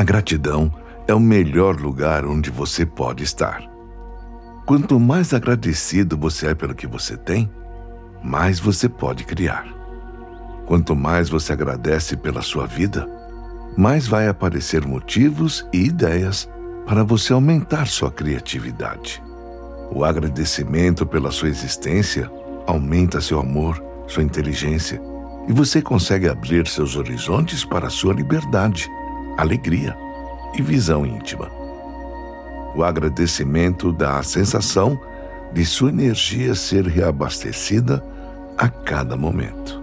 A gratidão é o melhor lugar onde você pode estar. Quanto mais agradecido você é pelo que você tem, mais você pode criar. Quanto mais você agradece pela sua vida, mais vai aparecer motivos e ideias para você aumentar sua criatividade. O agradecimento pela sua existência aumenta seu amor, sua inteligência e você consegue abrir seus horizontes para a sua liberdade, alegria e visão íntima. O agradecimento dá a sensação de sua energia ser reabastecida a cada momento.